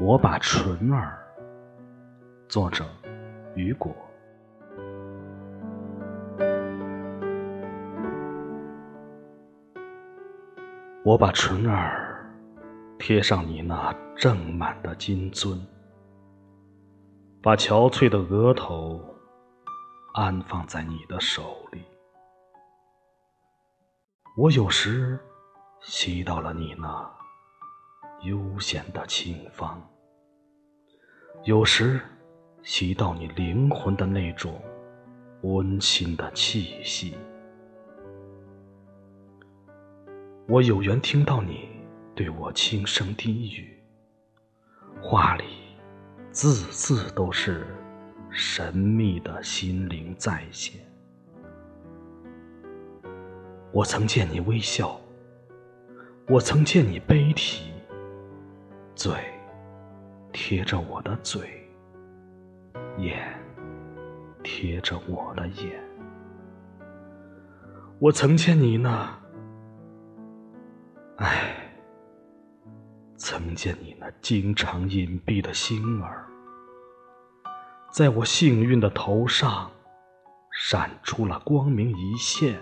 我把纯儿，作者雨果。我把纯儿贴上你那正满的金樽，把憔悴的额头安放在你的手里。我有时吸到了你那。悠闲的清芳，有时吸到你灵魂的那种温馨的气息。我有缘听到你对我轻声低语，话里字字都是神秘的心灵再现。我曾见你微笑，我曾见你悲啼。嘴贴着我的嘴，眼贴着我的眼。我曾见你那，唉，曾见你那经常隐蔽的星儿，在我幸运的头上闪出了光明一线。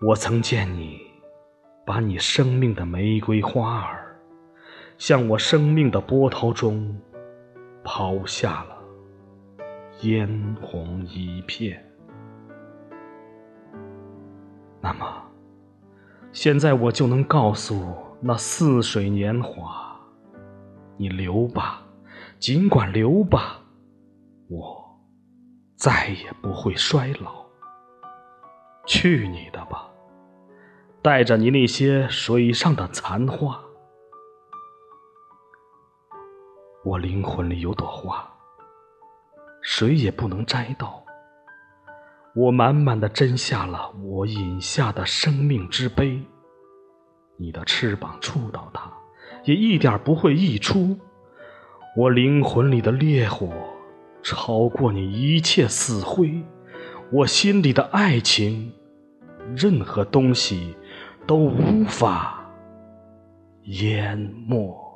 我曾见你。把你生命的玫瑰花儿，向我生命的波涛中抛下了嫣红一片。那么，现在我就能告诉那似水年华：你留吧，尽管留吧，我再也不会衰老。去你的吧！带着你那些水上的残花，我灵魂里有朵花，谁也不能摘到。我满满的斟下了我饮下的生命之杯，你的翅膀触到它，也一点不会溢出。我灵魂里的烈火超过你一切死灰，我心里的爱情，任何东西。都无法淹没。